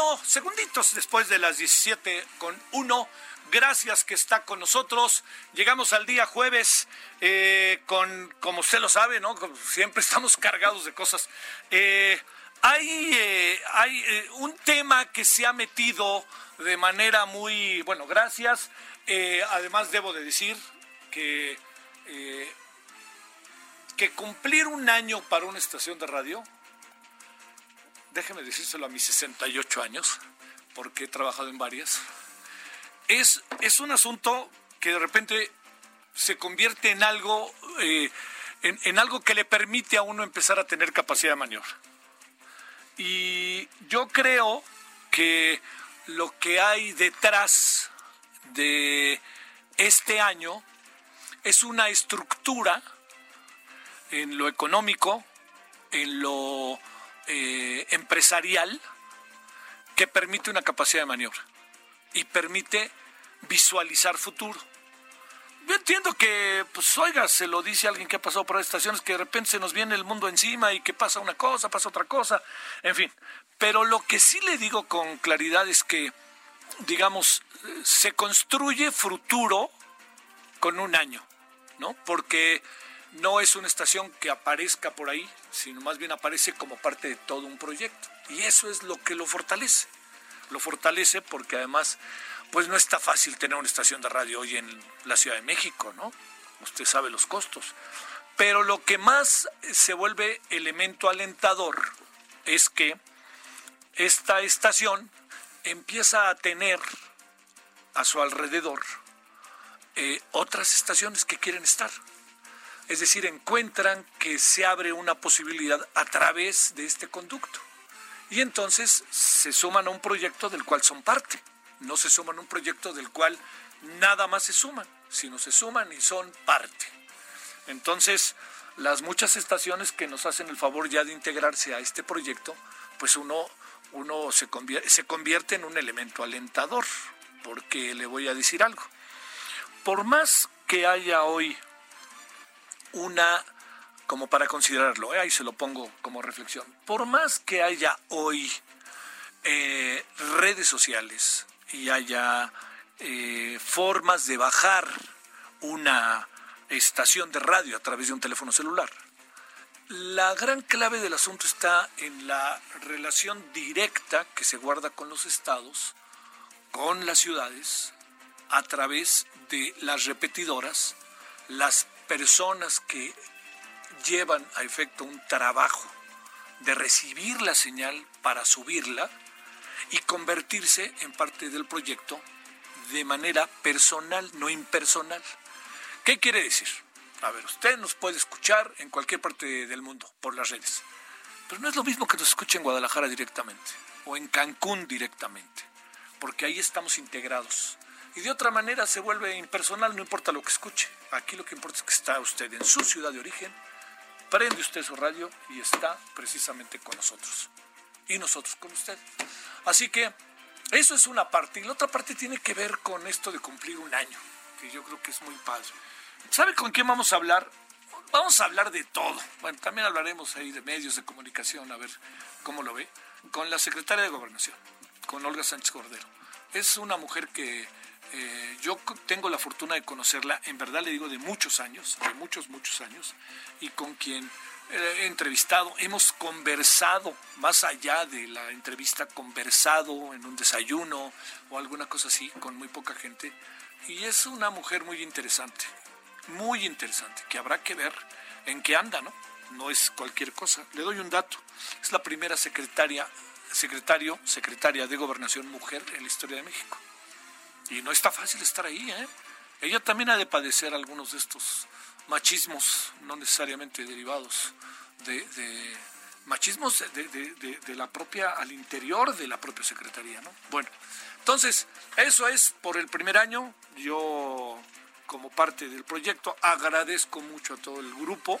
17 con 1, segunditos después de las 17 con 1. Gracias que está con nosotros. Llegamos al día jueves eh, con, como usted lo sabe, ¿no? Siempre estamos cargados de cosas. Eh, hay eh, hay un tema que se ha metido de manera muy, bueno, gracias. Además debo de decir que, que cumplir un año para una estación de radio déjeme decírselo a mis 68 años, porque he trabajado en varias, es, es un asunto que de repente se convierte en algo, eh, en, en algo que le permite a uno empezar a tener capacidad de maniobra. Y yo creo que lo que hay detrás de este año es una estructura en lo económico, en lo eh, empresarial que permite una capacidad de maniobra y permite visualizar futuro. Yo entiendo que, pues oiga, se lo dice alguien que ha pasado por estaciones, que de repente se nos viene el mundo encima y que pasa una cosa, pasa otra cosa, en fin. Pero lo que sí le digo con claridad es que, digamos, se construye futuro con un año, ¿no? Porque no es una estación que aparezca por ahí, sino más bien aparece como parte de todo un proyecto. Y eso es lo que lo fortalece. Lo fortalece porque además, pues no está fácil tener una estación de radio hoy en la Ciudad de México, ¿no? Usted sabe los costos. Pero lo que más se vuelve elemento alentador es que esta estación empieza a tener a su alrededor eh, otras estaciones que quieren estar. Es decir, encuentran que se abre una posibilidad a través de este conducto. Y entonces se suman a un proyecto del cual son parte. No se suman a un proyecto del cual nada más se suman, sino se suman y son parte. Entonces, las muchas estaciones que nos hacen el favor ya de integrarse a este proyecto, pues uno, uno se, convierte, se convierte en un elemento alentador, porque le voy a decir algo. Por más que haya hoy una, como para considerarlo, ¿eh? ahí se lo pongo como reflexión, por más que haya hoy eh, redes sociales y haya eh, formas de bajar una estación de radio a través de un teléfono celular, la gran clave del asunto está en la relación directa que se guarda con los estados, con las ciudades, a través de las repetidoras, las personas que llevan a efecto un trabajo de recibir la señal para subirla y convertirse en parte del proyecto de manera personal, no impersonal. ¿Qué quiere decir? A ver, usted nos puede escuchar en cualquier parte del mundo por las redes, pero no es lo mismo que nos escuche en Guadalajara directamente o en Cancún directamente, porque ahí estamos integrados y de otra manera se vuelve impersonal, no importa lo que escuche. Aquí lo que importa es que está usted en su ciudad de origen, prende usted su radio y está precisamente con nosotros. Y nosotros con usted. Así que Eso es una parte. Y la otra parte tiene que ver con esto de cumplir un año, que yo creo que es muy padre. ¿Sabe con quién vamos a hablar? Vamos a hablar de todo. Bueno, también hablaremos ahí de medios de comunicación, a ver cómo lo ve. Con la secretaria de Gobernación, con Olga Sánchez Cordero. Es una mujer que eh, yo tengo la fortuna de conocerla, en verdad le digo, de muchos años, de muchos, muchos años, y con quien he entrevistado, hemos conversado, más allá de la entrevista, conversado en un desayuno o alguna cosa así, con muy poca gente, y es una mujer muy interesante, muy interesante, que habrá que ver en qué anda, ¿no? No es cualquier cosa. Le doy un dato, es la primera secretaria, secretario, secretaria de Gobernación mujer en la historia de México. Y no está fácil estar ahí, ¿eh? Ella también ha de padecer algunos de estos machismos, no necesariamente derivados de, machismos de, la propia, al interior de la propia Secretaría, ¿no? Bueno, entonces, eso es por el primer año. Yo, como parte del proyecto, agradezco mucho a todo el grupo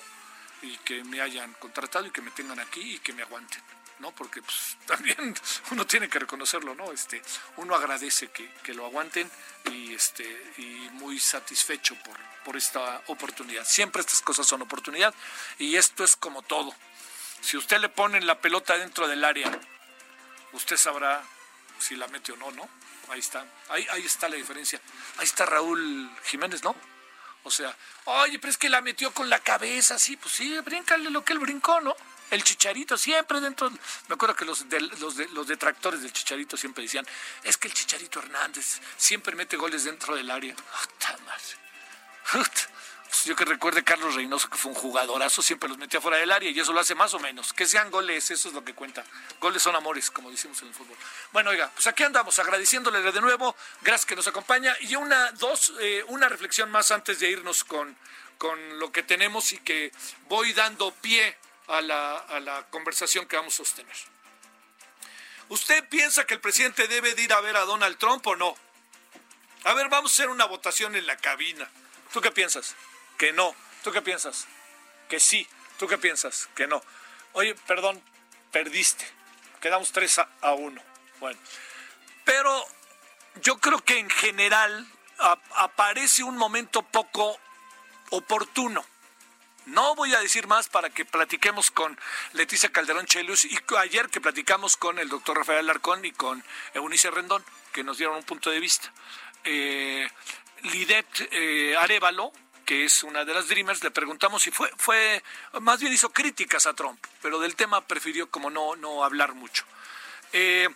y que me hayan contratado y que me tengan aquí y que me aguanten. ¿No? Porque pues, también uno tiene que reconocerlo, ¿no? Este, uno agradece que, que, lo aguanten y, este, y muy satisfecho por, por esta oportunidad. Siempre estas cosas son oportunidad y esto es como todo. Si usted le pone la pelota dentro del área, usted sabrá si la mete o no, ¿no? Ahí está, ahí, ahí está la diferencia. Ahí está Raúl Jiménez, ¿no? O sea, oye, pero es que la metió con la cabeza, sí, pues sí, bríncale lo que él brincó, ¿no? El chicharito siempre dentro. Me acuerdo que los, los, los detractores del chicharito siempre decían: es que el chicharito Hernández siempre mete goles dentro del área. Pues yo que recuerde Carlos Reynoso, que fue un jugadorazo, siempre los metía fuera del área y eso lo hace más o menos. Que sean goles, eso es lo que cuenta. Goles son amores, como decimos en el fútbol. Bueno, oiga, pues aquí andamos agradeciéndole de nuevo. Gracias que nos acompaña. Y una, dos, eh, una reflexión más antes de irnos con, con lo que tenemos y que voy dando pie a la, conversación que vamos a sostener. ¿Usted piensa que el presidente debe de ir a ver a Donald Trump o no? A ver, vamos a hacer una votación en la cabina. ¿Tú qué piensas? Que no. ¿Tú qué piensas? Que sí. ¿Tú qué piensas? Que no. Oye, perdón, perdiste. Quedamos 3 a 1. Bueno. Pero yo creo que en general aparece un momento poco oportuno. No voy a decir más para que platiquemos con Leticia Calderón Chelius y ayer que platicamos con el doctor Rafael Alarcón y con Eunice Rendón, que nos dieron un punto de vista. Eh, Lidet eh, Arevalo, que es una de las Dreamers, le preguntamos si fue, fue, más bien hizo críticas a Trump, pero del tema prefirió como no, no hablar mucho. Eh,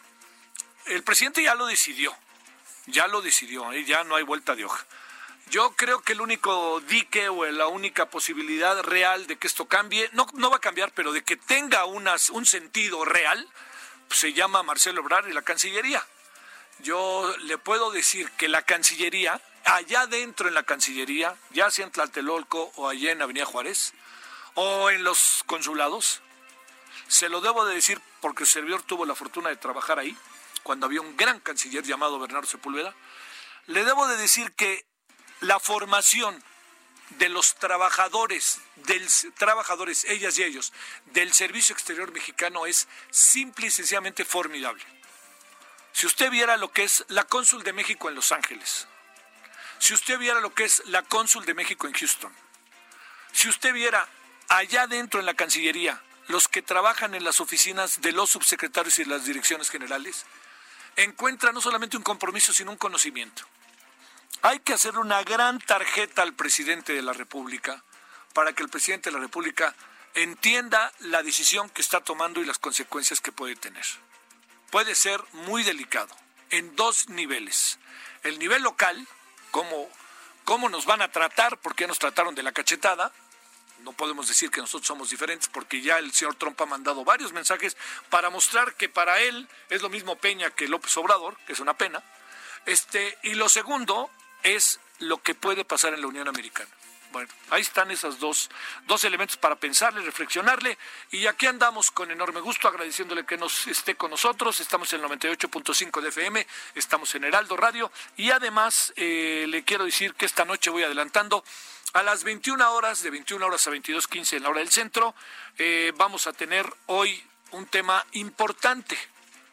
el presidente ya lo decidió, ya lo decidió, ya no hay vuelta de hoja. Yo creo que el único dique o la única posibilidad real de que esto cambie, no, no va a cambiar, pero de que tenga unas, un sentido real, se llama Marcelo Ebrard y la Cancillería. Yo le puedo decir que la Cancillería, allá dentro en la Cancillería, ya sea en Tlatelolco o allá en Avenida Juárez, o en los consulados, se lo debo de decir porque el servidor tuvo la fortuna de trabajar ahí, cuando había un gran canciller llamado Bernardo Sepúlveda, le debo de decir que la formación de los trabajadores, del, trabajadores, ellas y ellos, del Servicio Exterior Mexicano es simple y sencillamente formidable. Si usted viera lo que es la cónsul de México en Los Ángeles, si usted viera lo que es la cónsul de México en Houston, si usted viera allá dentro en la Cancillería los que trabajan en las oficinas de los subsecretarios y las direcciones generales, encuentra no solamente un compromiso, sino un conocimiento. Hay que hacer una gran tarjeta al presidente de la República para que el presidente de la República entienda la decisión que está tomando y las consecuencias que puede tener. Puede ser muy delicado en dos niveles. El nivel local, cómo, cómo nos van a tratar, porque nos trataron de la cachetada, no podemos decir que nosotros somos diferentes porque ya el señor Trump ha mandado varios mensajes para mostrar que para él es lo mismo Peña que López Obrador, que es una pena. Este, y lo segundo es lo que puede pasar en la Unión Americana. Bueno, ahí están esos dos, dos elementos para pensarle, reflexionarle. Y aquí andamos con enorme gusto, agradeciéndole que nos esté con nosotros. Estamos en el 98.5 de FM, estamos en Heraldo Radio. Y además, eh, le quiero decir que esta noche voy adelantando. A las 21 horas, de 21 horas a 22.15 en la hora del centro, eh, vamos a tener hoy un tema importante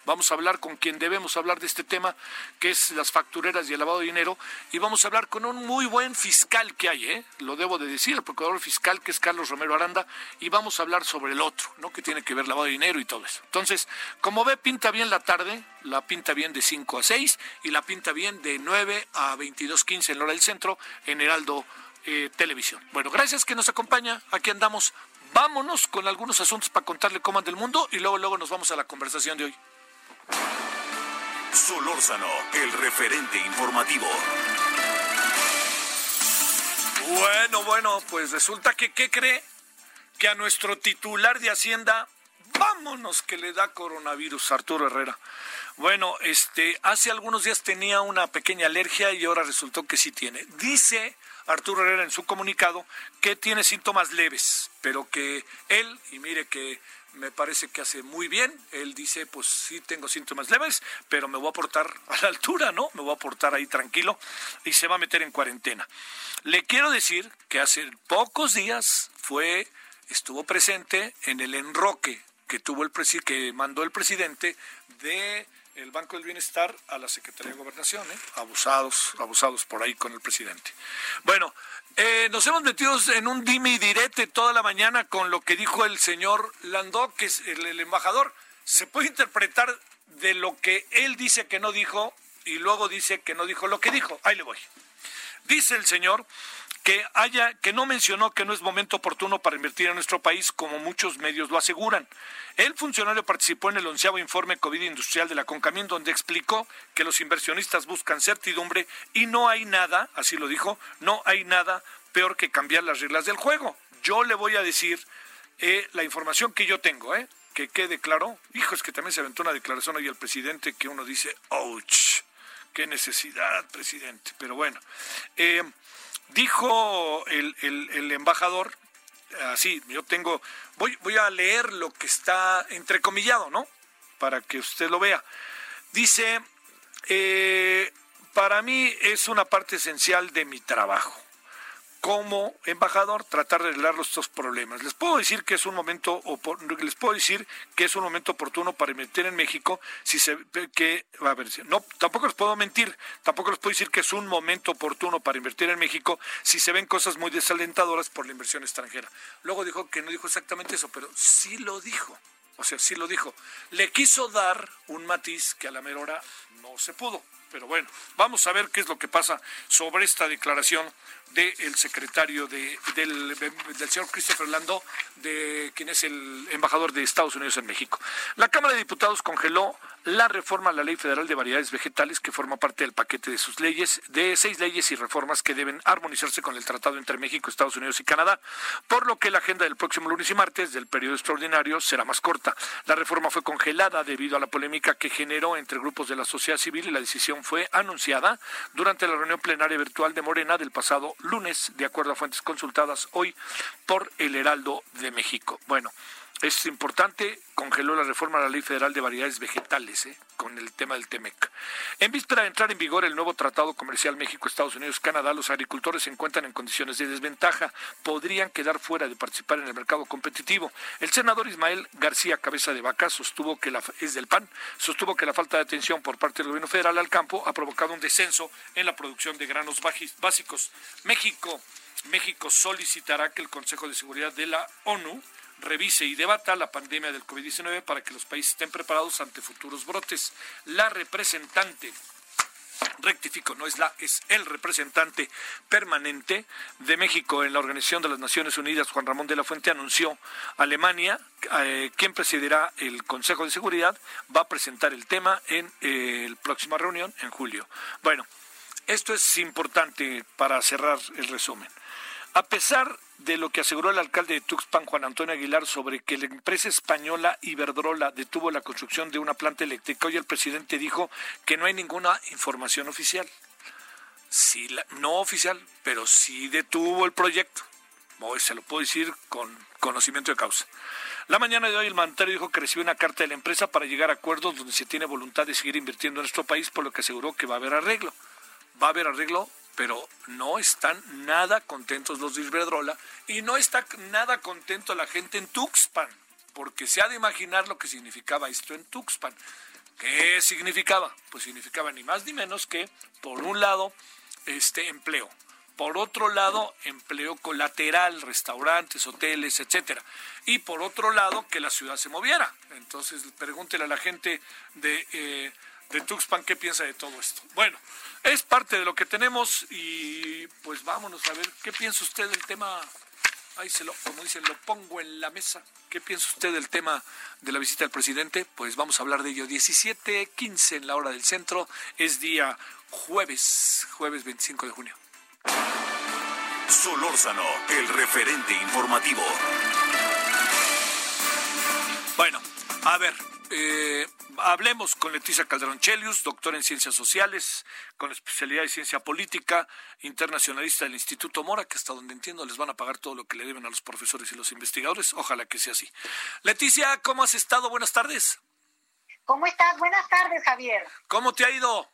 Vamos a hablar con quien debemos hablar de este tema, que es las factureras y el lavado de dinero, y vamos a hablar con un muy buen fiscal que hay, ¿eh? lo debo de decir, el procurador fiscal que es Carlos Romero Aranda, y vamos a hablar sobre el otro, ¿no? que tiene que ver lavado de dinero y todo eso. Entonces, como ve, pinta bien la tarde, la pinta bien de 5 a 6 y la pinta bien de 9 a 22.15 en hora del centro en Heraldo eh, Televisión. Bueno, gracias que nos acompaña, aquí andamos. Vámonos con algunos asuntos para contarle cómo anda el mundo y luego, luego nos vamos a la conversación de hoy. Solórzano, el referente informativo. Bueno, bueno, pues resulta que, ¿qué cree? Que a nuestro titular de Hacienda, vámonos que le da coronavirus, Arturo Herrera. Bueno, este, hace algunos días tenía una pequeña alergia y ahora resultó que sí tiene. Dice Arturo Herrera en su comunicado que tiene síntomas leves, pero que él, y mire que me parece que hace muy bien. Él dice, pues sí tengo síntomas leves, pero me voy a portar a la altura, ¿no? Me voy a portar ahí tranquilo y se va a meter en cuarentena. Le quiero decir que hace pocos días fue, estuvo presente en el enroque que tuvo el que mandó el presidente de el Banco del Bienestar a la Secretaría de Gobernación, ¿eh? abusados, abusados por ahí con el presidente. Bueno, eh, nos hemos metido en un dime y direte toda la mañana con lo que dijo el señor Landó, que es el, embajador. Se puede interpretar de lo que él dice que no dijo y luego dice que no dijo lo que dijo. Ahí le voy. Dice el señor que haya que no mencionó que no es momento oportuno para invertir en nuestro país como muchos medios lo aseguran. El funcionario participó en el onceavo informe COVID industrial de la CONCAMIN donde explicó que los inversionistas buscan certidumbre y no hay nada, así lo dijo, no hay nada peor que cambiar las reglas del juego. Yo le voy a decir eh, la información que yo tengo, ¿eh? que quede claro. Hijo, es que también se aventó una declaración hoy el presidente que uno dice, ouch, qué necesidad, presidente. Pero bueno, eh, Dijo el, embajador, así, yo tengo, voy, voy a leer lo que está entrecomillado, ¿no? Para que usted lo vea. Dice, eh, para mí es una parte esencial de mi trabajo como embajador tratar de arreglar estos problemas. Les puedo decir que es un momento les puedo decir que es un momento oportuno para invertir en México si se que a ver, no tampoco les puedo mentir, tampoco les puedo decir que es un momento oportuno para invertir en México si se ven cosas muy desalentadoras por la inversión extranjera. Luego dijo que no dijo exactamente eso, pero sí lo dijo. O sea, sí lo dijo. Le quiso dar un matiz que a la mera hora no se pudo. Pero bueno, vamos a ver qué es lo que pasa sobre esta declaración del secretario de, del, del, señor Christopher Landó, de quien es el embajador de Estados Unidos en México. La Cámara de Diputados congeló la reforma a la Ley Federal de Variedades Vegetales, que forma parte del paquete de sus leyes, de seis leyes y reformas que deben armonizarse con el tratado entre México, Estados Unidos y Canadá, por lo que la agenda del próximo lunes y martes del periodo extraordinario será más corta. La reforma fue congelada debido a la polémica que generó entre grupos de la sociedad civil y la decisión fue anunciada durante la reunión plenaria virtual de Morena del pasado lunes, de acuerdo a fuentes consultadas hoy por el Heraldo de México. Bueno, es importante, congeló la reforma a la Ley Federal de Variedades Vegetales, ¿eh? con el tema del TEMEC. En víspera de entrar en vigor el nuevo Tratado Comercial México, Estados Unidos, Canadá, los agricultores se encuentran en condiciones de desventaja. Podrían quedar fuera de participar en el mercado competitivo. El senador Ismael García Cabeza de Vaca sostuvo que la, es del PAN, sostuvo que la falta de atención por parte del gobierno federal al campo ha provocado un descenso en la producción de granos básicos. México México solicitará que el Consejo de Seguridad de la ONU revise y debata la pandemia del COVID-19 para que los países estén preparados ante futuros brotes. La representante rectifico, no es la, es el representante permanente de México en la Organización de las Naciones Unidas, Juan Ramón de la Fuente, anunció Alemania, eh, quien presidirá el Consejo de Seguridad, va a presentar el tema en eh, la próxima reunión en julio. Bueno, esto es importante para cerrar el resumen. A pesar de lo que aseguró el alcalde de Tuxpan, Juan Antonio Aguilar, sobre que la empresa española Iberdrola detuvo la construcción de una planta eléctrica, hoy el presidente dijo que no hay ninguna información oficial. Sí, no oficial, pero sí detuvo el proyecto. Hoy se lo puedo decir con conocimiento de causa. La mañana de hoy el mandatario dijo que recibió una carta de la empresa para llegar a acuerdos donde se tiene voluntad de seguir invirtiendo en nuestro país, por lo que aseguró que va a haber arreglo. Va a haber arreglo pero no están nada contentos los de Iberdrola y no está nada contento la gente en Tuxpan, porque se ha de imaginar lo que significaba esto en Tuxpan. ¿Qué significaba? Pues significaba ni más ni menos que, por un lado, este empleo. Por otro lado, empleo colateral, restaurantes, hoteles, etcétera. Y por otro lado, que la ciudad se moviera. Entonces, pregúntele a la gente de, eh, de Tuxpan qué piensa de todo esto. Bueno, es parte de lo que tenemos y pues vámonos a ver qué piensa usted del tema ahí se lo, como dicen, lo pongo en la mesa. ¿Qué piensa usted del tema de la visita del presidente? Pues vamos a hablar de ello. 17.15 en la hora del centro, es día jueves, jueves 25 de junio. Solórzano, el referente informativo. Bueno, a ver, eh, hablemos con Leticia Calderón Chelius, doctora en Ciencias Sociales, con especialidad en Ciencia Política, internacionalista del Instituto Mora, que hasta donde entiendo les van a pagar todo lo que le deben a los profesores y los investigadores. Ojalá que sea así. Leticia, ¿cómo has estado? Buenas tardes. ¿Cómo estás? Buenas tardes, Javier. ¿Cómo te ha ido?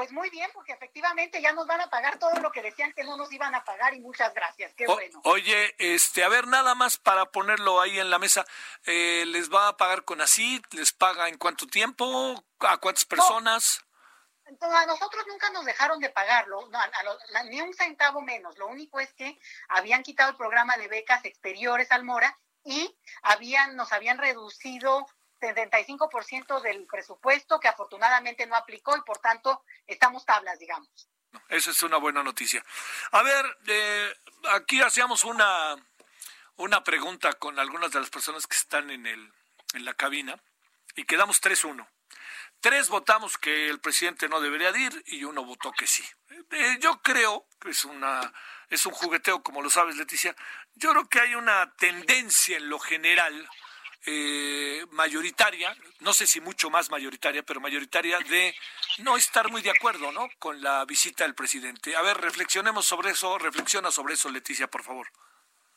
Pues muy bien, porque efectivamente ya nos van a pagar todo lo que decían que no nos iban a pagar y muchas gracias. Qué bueno. Oye, este, a ver, nada más para ponerlo ahí en la mesa, eh, ¿les va a pagar con así? ¿Les paga en cuánto tiempo? ¿A cuántas personas? a nosotros nunca nos dejaron de pagarlo, ni un centavo menos. Lo único es que habían quitado el programa de becas exteriores al Mora y habían, nos habían reducido 75% del presupuesto que afortunadamente no aplicó y por tanto estamos tablas, digamos. Esa es una buena noticia. A ver, eh, aquí hacíamos una, una pregunta con algunas de las personas que están en, el, en la cabina y quedamos 3-1. Tres votamos que el presidente no debería ir y uno votó que sí. Eh, yo creo que es una es un jugueteo, como lo sabes, Leticia. Yo creo que hay una tendencia en lo general eh, mayoritaria, no sé si mucho más mayoritaria, pero mayoritaria de no estar muy de acuerdo, ¿no? Con la visita del presidente. A ver, reflexionemos sobre eso, reflexiona sobre eso, Leticia, por favor.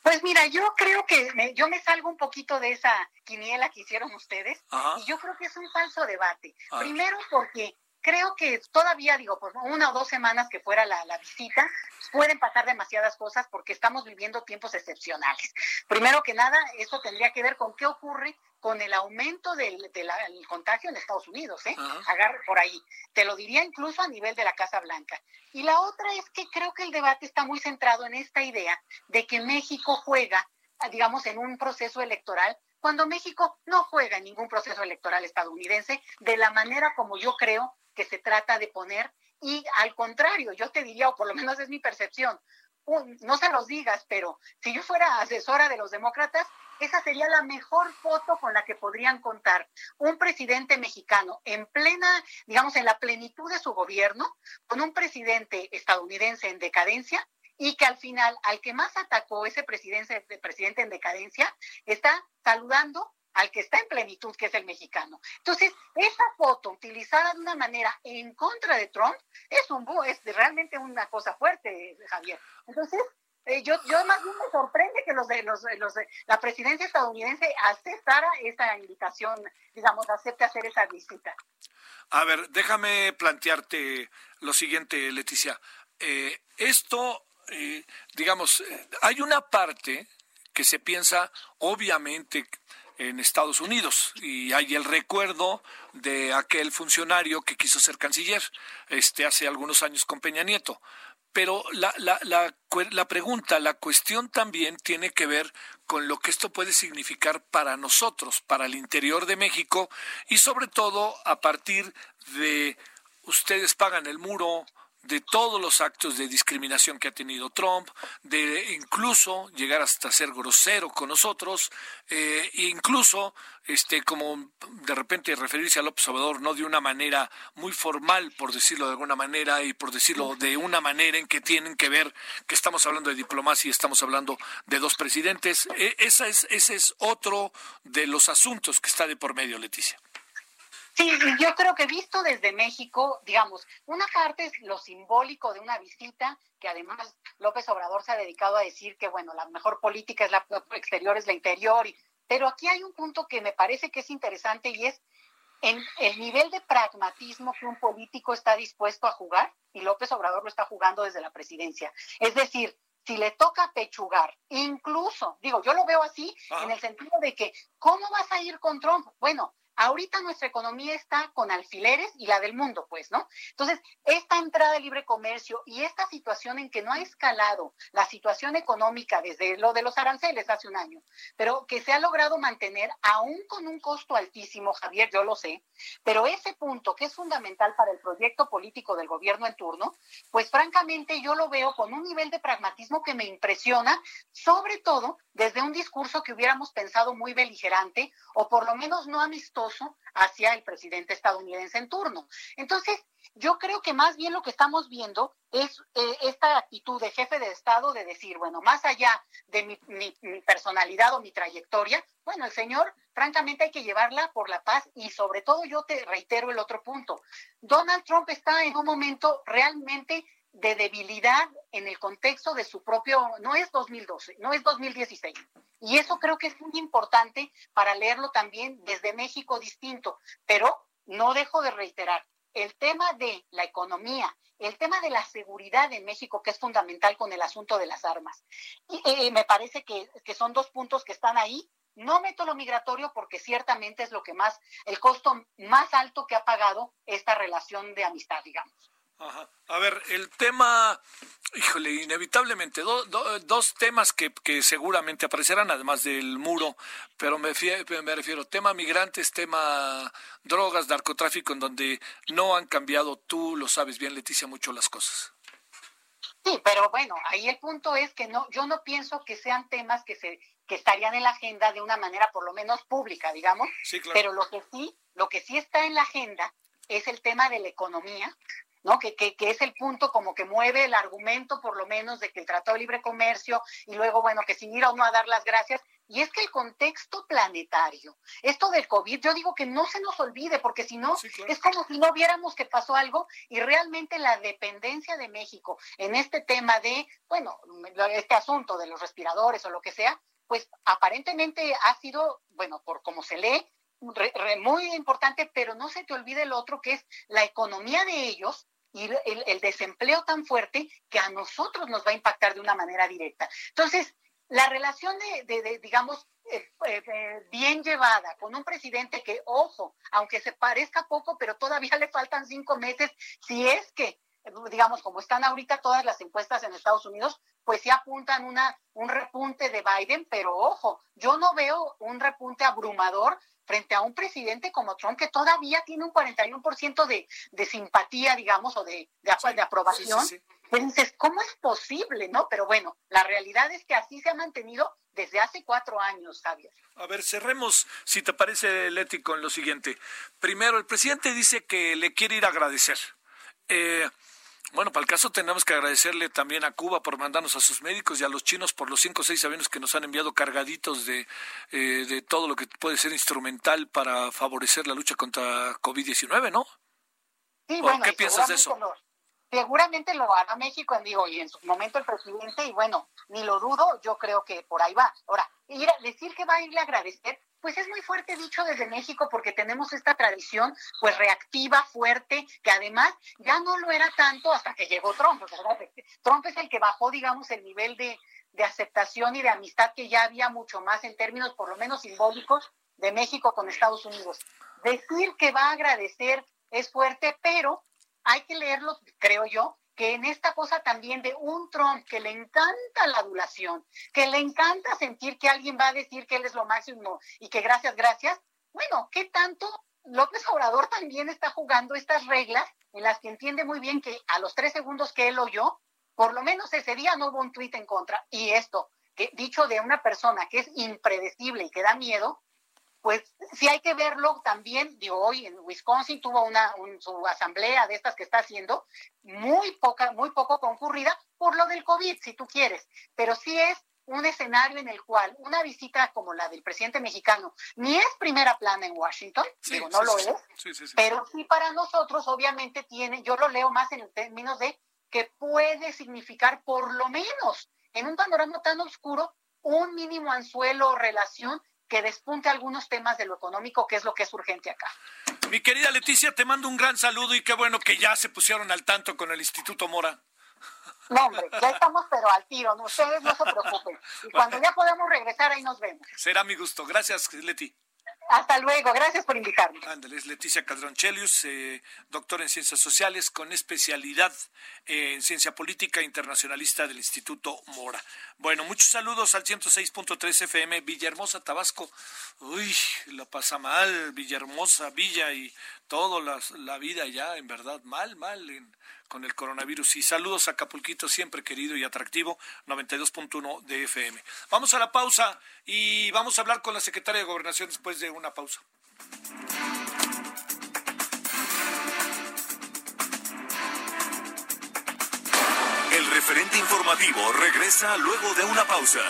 Pues mira, yo creo que yo me salgo un poquito de esa quiniela que hicieron ustedes y yo creo que es un falso debate. Primero porque creo que todavía, digo, por una o dos semanas que fuera la, visita, pueden pasar demasiadas cosas porque estamos viviendo tiempos excepcionales. Primero que nada, eso tendría que ver con qué ocurre con el aumento del, contagio en Estados Unidos, ¿eh? Agarre por ahí. Te lo diría incluso a nivel de la Casa Blanca. Y la otra es que creo que el debate está muy centrado en esta idea de que México juega, digamos, en un proceso electoral cuando México no juega en ningún proceso electoral estadounidense de la manera como yo creo que se trata de poner y al contrario, yo te diría, o por lo menos es mi percepción, no se los digas, pero si yo fuera asesora de los demócratas, esa sería la mejor foto con la que podrían contar un presidente mexicano en plena, digamos, en la plenitud de su gobierno, con un presidente estadounidense en decadencia y que al final, al que más atacó ese presidente, presidente en decadencia, está saludando al que está en plenitud, que es el mexicano. Entonces, esa foto utilizada de una manera en contra de Trump es un es realmente una cosa fuerte, Javier. Entonces, eh, yo, yo más bien me sorprende que los de, los, los de la presidencia estadounidense aceptara esa invitación, digamos, acepte hacer esa visita. A ver, déjame plantearte lo siguiente, Leticia. Eh, esto, eh, digamos, hay una parte que se piensa, obviamente, en Estados Unidos y hay el recuerdo de aquel funcionario que quiso ser canciller este hace algunos años con Peña Nieto. Pero la, la, la, la pregunta, la cuestión también tiene que ver con lo que esto puede significar para nosotros, para el interior de México y sobre todo a partir de ustedes pagan el muro, de todos los actos de discriminación que ha tenido Trump, de incluso llegar hasta ser grosero con nosotros, eh, e incluso este como de repente referirse al observador no de una manera muy formal, por decirlo de alguna manera, y por decirlo de una manera en que tienen que ver que estamos hablando de diplomacia y estamos hablando de dos presidentes. E, esa es, ese es otro de los asuntos que está de por medio, Leticia. Sí, yo creo que visto desde México, digamos, una parte es lo simbólico de una visita, que además López Obrador se ha dedicado a decir que, bueno, la mejor política es la exterior, es la interior, y, pero aquí hay un punto que me parece que es interesante y es en el nivel de pragmatismo que un político está dispuesto a jugar, y López Obrador lo está jugando desde la presidencia. Es decir, si le toca pechugar, incluso, digo, yo lo veo así, en el sentido de que, ¿cómo vas a ir con Trump? Bueno, ahorita nuestra economía está con alfileres y la del mundo, pues, ¿no? Entonces, esta entrada de libre comercio y esta situación en que no ha escalado la situación económica desde lo de los aranceles hace un año, pero que se ha logrado mantener aún con un costo altísimo, Javier, yo lo sé, pero ese punto que es fundamental para el proyecto político del gobierno en turno, pues francamente yo lo veo con un nivel de pragmatismo que me impresiona, sobre todo desde un discurso que hubiéramos pensado muy beligerante o por lo menos no amistoso hacia el presidente estadounidense en turno. Entonces, yo creo que más bien lo que estamos viendo es eh, esta actitud de jefe de Estado de decir, bueno, más allá de mi, personalidad o mi trayectoria, bueno, el señor, francamente hay que llevarla por la paz y sobre todo yo te reitero el otro punto. Donald Trump está en un momento realmente de debilidad en el contexto de su propio, no es 2012, no es 2016. Y eso creo que es muy importante para leerlo también desde México distinto. Pero no dejo de reiterar, el tema de la economía, el tema de la seguridad en México, que es fundamental con el asunto de las armas. Y me parece que, que son dos puntos que están ahí. No meto lo migratorio porque ciertamente es lo que más, el costo más alto que ha pagado esta relación de amistad, digamos. Ajá. A ver, el tema, híjole, inevitablemente, dos temas que, que, seguramente aparecerán, además del muro, pero me, me refiero, tema migrantes, tema drogas, narcotráfico, en donde no han cambiado, tú lo sabes bien, Leticia, mucho las cosas. Sí, pero bueno, ahí el punto es que no, yo no pienso que sean temas que se que estarían en la agenda de una manera por lo menos pública, digamos. Sí, claro. Pero lo que sí, lo que sí está en la agenda es el tema de la economía, ¿no? Que, que, que, es el punto como que mueve el argumento, por lo menos, de que el Tratado de Libre Comercio y luego, bueno, que sin ir a uno a dar las gracias. Y es que el contexto planetario, esto del COVID, yo digo que no se nos olvide, porque si no, es como si no viéramos que pasó algo y realmente la dependencia de México en este tema de, bueno, este asunto de los respiradores o lo que sea, pues aparentemente ha sido, bueno, por como se lee, muy importante, pero no se te olvide el otro que es la economía de ellos y el, desempleo tan fuerte que a nosotros nos va a impactar de una manera directa. Entonces, la relación de, digamos, eh, eh, bien llevada con un presidente que, ojo, aunque se parezca poco, pero todavía le faltan cinco meses, si es que, digamos, como están ahorita todas las encuestas en Estados Unidos, pues sí apuntan una, un repunte de Biden, pero ojo, yo no veo un repunte abrumador frente a un presidente como Trump que todavía tiene un 41% de, de simpatía, digamos, o de, de, aprobación. Entonces, ¿cómo es posible, no? Pero bueno, la realidad es que así se ha mantenido desde hace cuatro años, Javier. A ver, cerremos, si te parece, Leti, con lo siguiente. Primero, el presidente dice que le quiere ir a agradecer. Eh, bueno, para el caso tenemos que agradecerle también a Cuba por mandarnos a sus médicos y a los chinos por los cinco o seis aviones que nos han enviado cargaditos de, eh, de todo lo que puede ser instrumental para favorecer la lucha contra COVID-19, ¿no? Sí, bueno, ¿Qué piensas de eso? Seguramente lo hará México, digo, y en su momento el presidente, y bueno, ni lo dudo, yo creo que por ahí va. Ahora, decir que va a irle a agradecer, pues es muy fuerte dicho desde México porque tenemos esta tradición pues reactiva, fuerte, que además ya no lo era tanto hasta que llegó Trump. Trump es el que bajó, digamos, el nivel de, de aceptación y de amistad que ya había mucho más en términos por lo menos simbólicos de México con Estados Unidos. Decir que va a agradecer es fuerte, pero hay que leerlo, creo yo, que en esta cosa también de un Trump que le encanta la adulación, que le encanta sentir que alguien va a decir que él es lo máximo y que gracias, gracias, bueno, ¿qué tanto López Obrador también está jugando estas reglas en las que entiende muy bien que a los tres segundos que él oyó, por lo menos ese día no hubo un tuit en contra. Y esto, dicho de una persona que es impredecible y que da miedo, pues sí hay que verlo también, hoy en Wisconsin tuvo una su asamblea de estas que está haciendo, muy poca, muy poco concurrida por lo del COVID, si tú quieres, pero sí es un escenario en el cual una visita como la del presidente mexicano ni es primera plana en Washington, digo, no lo es, pero sí para nosotros obviamente tiene, yo lo leo más en términos de que puede significar por lo menos en un panorama tan oscuro un mínimo anzuelo o relación que despunte algunos temas de lo económico, que es lo que es urgente acá. Mi querida Leticia, te mando un gran saludo y qué bueno que ya se pusieron al tanto con el Instituto Mora. No, hombre, ya estamos pero al tiro, ¿no? ustedes no se preocupen. Y cuando ya podemos regresar, ahí nos vemos. Será mi gusto. Gracias, Leti. Hasta luego, gracias por invitarme. Ándeles, Leticia Cadrón Chelius, eh, doctor en Ciencias Sociales con especialidad en Ciencia Política Internacionalista del Instituto Mora. Bueno, muchos saludos al 106.3 FM, Villahermosa, Tabasco. Uy, la pasa mal, Villahermosa, Villa y toda la, vida ya, en verdad, mal, mal con el coronavirus. Y saludos a Acapulquito, siempre querido y atractivo, 92.1 de FM. Vamos a la pausa y vamos a hablar con la secretaria de Gobernación después de una pausa. El referente informativo regresa luego de una pausa.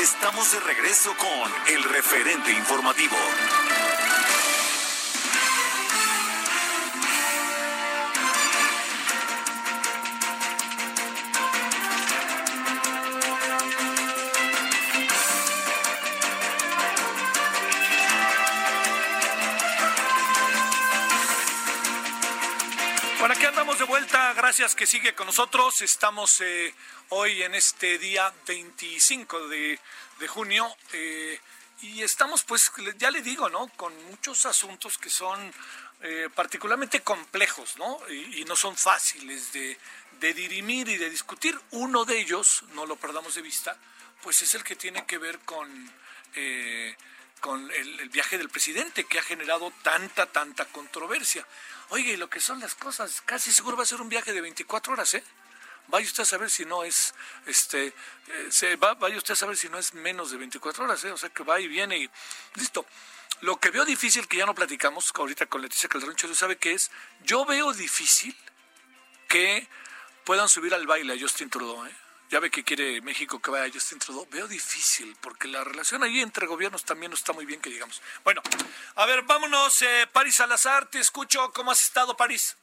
Estamos de regreso con el referente informativo. Gracias que sigue con nosotros. Estamos eh, hoy en este día 25 de, junio eh, y estamos, pues, ya le digo, ¿no? Con muchos asuntos que son eh, particularmente complejos, ¿no? Y, no son fáciles de, dirimir y de discutir. Uno de ellos, no lo perdamos de vista, pues es el que tiene que ver con con el, viaje del presidente que ha generado tanta, tanta controversia. Oye, y lo que son las cosas, casi seguro va a ser un viaje de 24 horas, ¿eh? Vaya usted a saber si no es, este, eh, se va, vaya usted a saber si no es menos de 24 horas, ¿eh? O sea que va y viene y listo. Lo que veo difícil, que ya no platicamos ahorita con Leticia Calderón, ¿tú sabe qué es? Yo veo difícil que puedan subir al baile a Justin Trudeau, ¿eh? Ya ve que quiere México que vaya Justin Trudeau. Veo difícil, porque la relación ahí entre gobiernos también no está muy bien, que digamos. Bueno, a ver, vámonos, eh, París Salazar, te escucho. ¿Cómo has estado, París?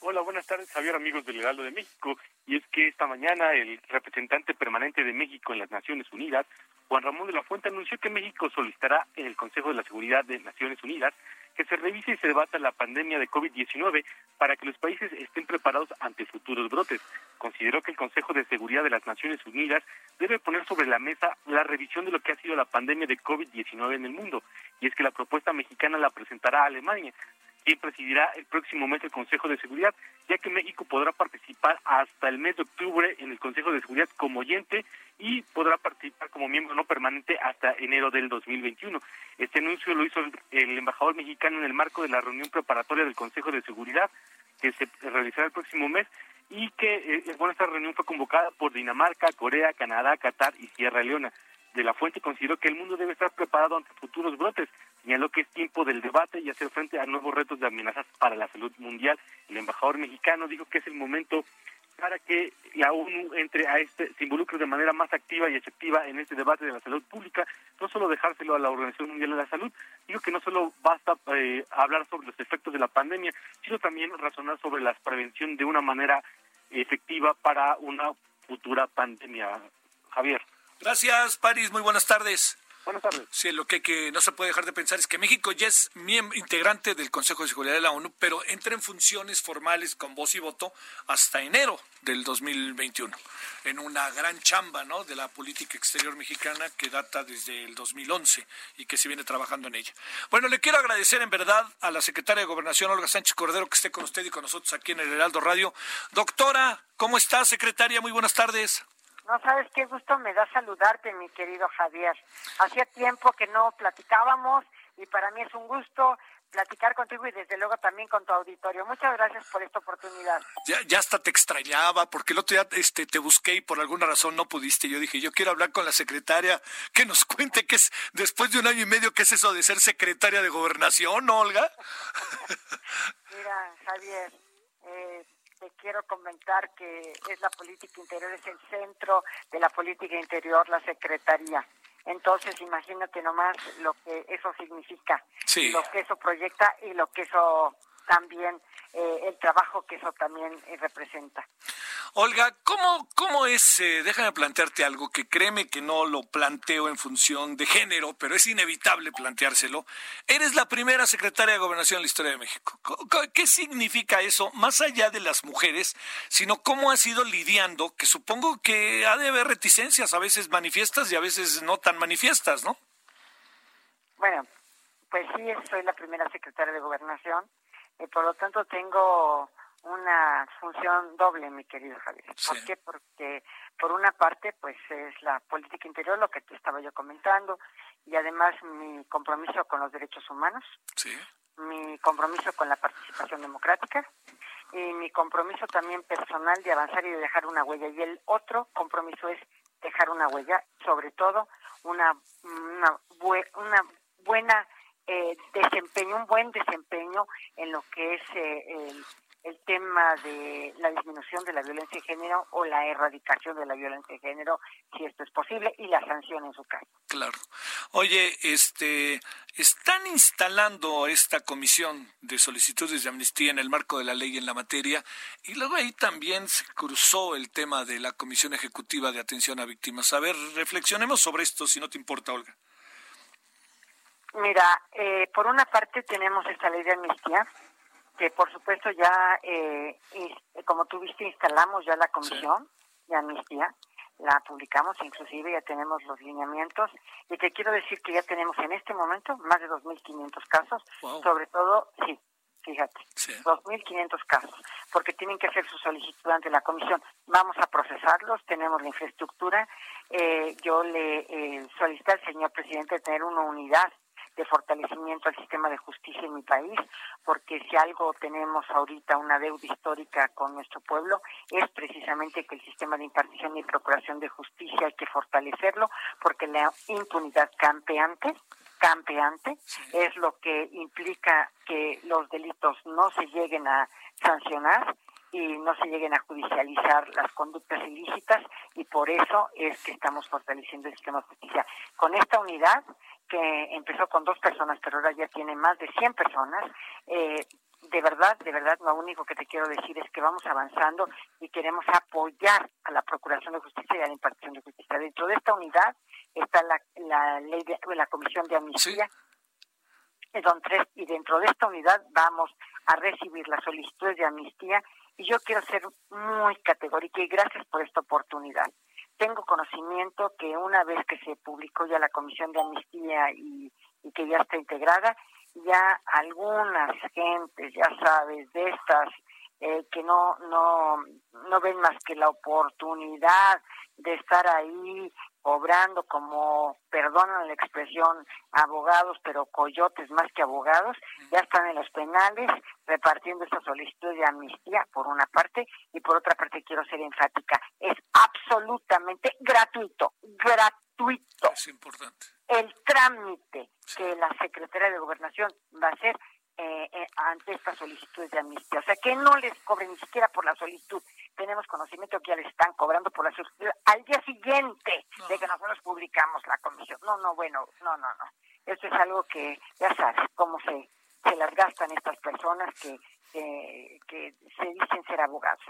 Hola, buenas tardes, Javier, amigos del Heraldo de México. Y es que esta mañana el representante permanente de México en las Naciones Unidas, Juan Ramón de la Fuente, anunció que México solicitará en el Consejo de la Seguridad de Naciones Unidas que se revise y se debata la pandemia de COVID-19 para que los países estén preparados ante futuros brotes. Consideró que el Consejo de Seguridad de las Naciones Unidas debe poner sobre la mesa la revisión de lo que ha sido la pandemia de COVID-19 en el mundo, y es que la propuesta mexicana la presentará a Alemania quien presidirá el próximo mes el Consejo de Seguridad, ya que México podrá participar hasta el mes de octubre en el Consejo de Seguridad como oyente y podrá participar como miembro no permanente hasta enero del 2021. Este anuncio lo hizo el embajador mexicano en el marco de la reunión preparatoria del Consejo de Seguridad que se realizará el próximo mes y que eh, bueno esta reunión fue convocada por Dinamarca, Corea, Canadá, Qatar y Sierra Leona. De la fuente consideró que el mundo debe estar preparado ante futuros brotes. Señaló que es tiempo del debate y hacer frente a nuevos retos de amenazas para la salud mundial. El embajador mexicano dijo que es el momento para que la ONU entre a este, se involucre de manera más activa y efectiva en este debate de la salud pública, no solo dejárselo a la Organización Mundial de la Salud, digo que no solo basta eh, hablar sobre los efectos de la pandemia, sino también razonar sobre la prevención de una manera efectiva para una futura pandemia. Javier. Gracias, París. Muy buenas tardes. Buenas tardes. Sí, lo que, que, no se puede dejar de pensar es que México ya es miembro, integrante del Consejo de Seguridad de la ONU, pero entra en funciones formales con voz y voto hasta enero del 2021, en una gran chamba ¿no? de la política exterior mexicana que data desde el 2011 y que se viene trabajando en ella. Bueno, le quiero agradecer en verdad a la secretaria de Gobernación, Olga Sánchez Cordero, que esté con usted y con nosotros aquí en el Heraldo Radio. Doctora, ¿cómo está, secretaria? Muy buenas tardes. No sabes qué gusto me da saludarte, mi querido Javier. Hacía tiempo que no platicábamos y para mí es un gusto platicar contigo y desde luego también con tu auditorio. Muchas gracias por esta oportunidad. Ya, ya hasta te extrañaba, porque el otro día este, te busqué y por alguna razón no pudiste. Yo dije, yo quiero hablar con la secretaria, que nos cuente qué es, después de un año y medio, qué es eso de ser secretaria de gobernación, ¿no, Olga? Mira, Javier, te quiero comentar que es la política interior, es el centro de la política interior, la Secretaría. Entonces, imagínate nomás lo que eso significa, lo que eso proyecta y lo que eso también eh, el trabajo que eso también eh, representa. Olga, ¿cómo, cómo es? Eh, déjame plantearte algo que créeme que no lo planteo en función de género, pero es inevitable planteárselo. Eres la primera secretaria de Gobernación en la historia de México. ¿Qué significa eso, más allá de las mujeres, sino cómo has ido lidiando, que supongo que ha de haber reticencias, a veces manifiestas y a veces no tan manifiestas, ¿no? Bueno, pues sí, soy la primera secretaria de Gobernación y por lo tanto tengo una función doble, mi querido Javier. ¿Por qué? Porque por una parte, pues es la política interior, lo que te estaba yo comentando, y además mi compromiso con los derechos humanos, mi compromiso con la participación democrática y mi compromiso también personal de avanzar y de dejar una huella. Y el otro compromiso es dejar una huella, sobre todo una, una, una buena eh, desempeño, un buen desempeño en lo que es eh, el el tema de la disminución de la violencia de género o la erradicación de la violencia de género, si esto es posible, y la sanción en su caso. Claro. Oye, este, están instalando esta comisión de solicitudes de amnistía en el marco de la ley en la materia, y luego ahí también se cruzó el tema de la Comisión Ejecutiva de Atención a Víctimas. A ver, reflexionemos sobre esto, si no te importa, Olga. Mira, eh, por una parte tenemos esta ley de amnistía, que por supuesto ya, eh, como tú viste, instalamos ya la comisión de amnistía, la publicamos, inclusive ya tenemos los lineamientos, y te quiero decir que ya tenemos en este momento más de 2.500 casos, sobre todo, sí, fíjate, 2.500 casos, porque tienen que hacer su solicitud ante la comisión. Vamos a procesarlos, tenemos la infraestructura. Eh, yo le eh, solicité al señor presidente tener una unidad de fortalecimiento al sistema de justicia en mi país, porque si algo tenemos ahorita una deuda histórica con nuestro pueblo es precisamente que el sistema de impartición y procuración de justicia hay que fortalecerlo, porque la impunidad campeante campeante es lo que implica que los delitos no se lleguen a sancionar y no se lleguen a judicializar las conductas ilícitas y por eso es que estamos fortaleciendo el sistema de justicia. Con esta unidad que empezó con dos personas, pero ahora ya tiene más de 100 personas. Eh, de verdad, de verdad, lo único que te quiero decir es que vamos avanzando y queremos apoyar a la Procuración de Justicia y a la impartición de justicia. Dentro de esta unidad está la, la ley de la Comisión de Amnistía. Son tres, y dentro de esta unidad vamos a recibir las solicitudes de amnistía y yo quiero ser muy categórica y gracias por esta oportunidad tengo conocimiento que una vez que se publicó ya la comisión de amnistía y, que ya está integrada, ya algunas gentes, ya sabes, de estas eh, que no, no, no ven más que la oportunidad de estar ahí obrando como, perdonan la expresión, abogados, pero coyotes más que abogados, ya están en los penales repartiendo esa solicitud de amnistía, por una parte, y por otra parte quiero ser enfática, es absolutamente gratuito, gratuito. Es importante. El trámite que la Secretaría de Gobernación va a hacer eh, eh, ante estas solicitudes de amnistía. O sea, que no les cobren ni siquiera por la solicitud. Tenemos conocimiento que ya les están cobrando por la solicitud al día siguiente de que nosotros publicamos la comisión. No, no, bueno, no, no, no. Esto es algo que ya sabes cómo se, se las gastan estas personas que, que se dicen ser abogados.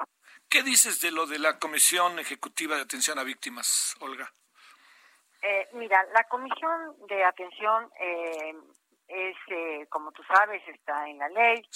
¿Qué dices de lo de la Comisión Ejecutiva de Atención a Víctimas, Olga? Eh, mira, la Comisión de Atención eh, es, eh, como tú sabes, está en la ley.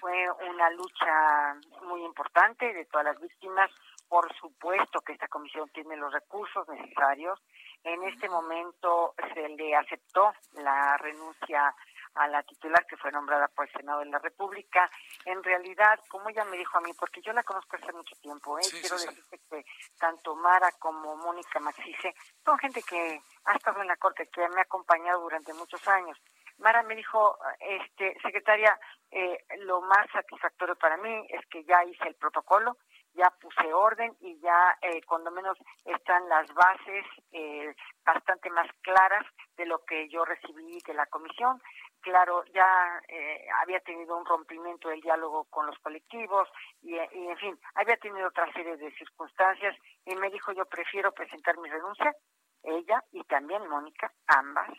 Fue una lucha muy importante de todas las víctimas. Por supuesto que esta comisión tiene los recursos necesarios. En este momento se le aceptó la renuncia a la titular que fue nombrada por el Senado de la República. En realidad, como ella me dijo a mí, porque yo la conozco hace mucho tiempo, ¿eh? quiero decirte que tanto Mara como Mónica Maxice son gente que ha estado en la Corte, que me ha acompañado durante muchos años. Mara me dijo, este, secretaria, eh, lo más satisfactorio para mí es que ya hice el protocolo, ya puse orden y ya eh, cuando menos están las bases eh, bastante más claras de lo que yo recibí de la comisión. Claro, ya eh, había tenido un rompimiento del diálogo con los colectivos y, y, en fin, había tenido otra serie de circunstancias y me dijo yo prefiero presentar mi renuncia ella y también Mónica, ambas,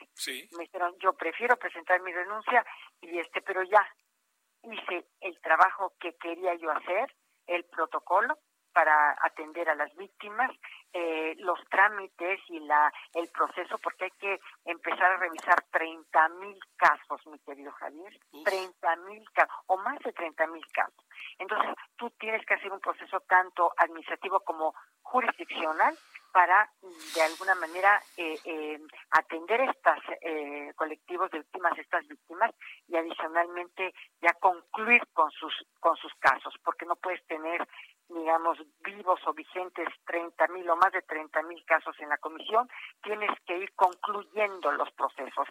me dijeron, yo prefiero presentar mi renuncia y este, pero ya hice el trabajo que quería yo hacer, el protocolo para atender a las víctimas, eh, los trámites y la el proceso, porque hay que empezar a revisar 30 mil casos, mi querido Javier, 30 mil casos, o más de 30 mil casos. Entonces, tú tienes que hacer un proceso tanto administrativo como jurisdiccional para de alguna manera eh, eh, atender estos eh, colectivos de víctimas, estas víctimas y adicionalmente ya concluir con sus con sus casos, porque no puedes tener digamos vivos o vigentes 30 mil o más de 30 mil casos en la comisión, tienes que ir concluyendo los procesos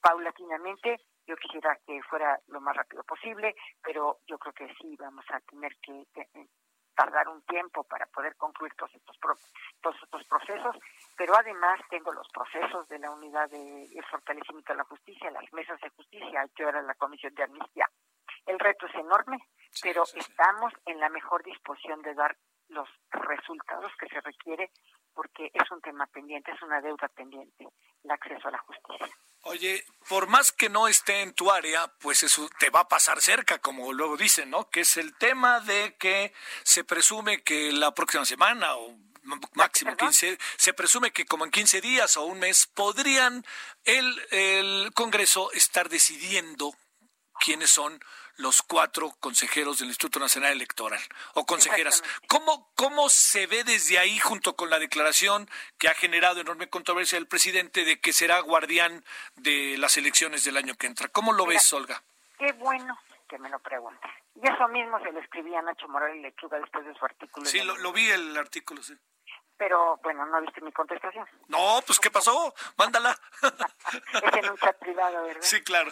paulatinamente. Yo quisiera que fuera lo más rápido posible, pero yo creo que sí vamos a tener que tardar un tiempo para poder concluir todos estos, todos estos procesos, pero además tengo los procesos de la unidad de, fortalecimiento de la justicia, las mesas de justicia, hay que ver a la comisión de amnistía. El reto es enorme, pero estamos en la mejor disposición de dar los resultados que se requiere porque es un tema pendiente, es una deuda pendiente, el acceso a la justicia. Oye, por más que no esté en tu área, pues eso te va a pasar cerca, como luego dicen, ¿no? Que es el tema de que se presume que la próxima semana o máximo 15, se presume que como en 15 días o un mes podrían el, el Congreso estar decidiendo quiénes son los cuatro consejeros del Instituto Nacional Electoral o consejeras. ¿Cómo, ¿Cómo se ve desde ahí junto con la declaración que ha generado enorme controversia el presidente de que será guardián de las elecciones del año que entra? ¿Cómo lo ves, Olga? Qué bueno que me lo preguntes. Y eso mismo se lo escribía Nacho Morales Lechuga después de su artículo. Sí, lo, lo vi el artículo, sí pero bueno, no viste mi contestación. No, pues ¿qué pasó? Mándala. es en un chat privado, ¿verdad? Sí, claro.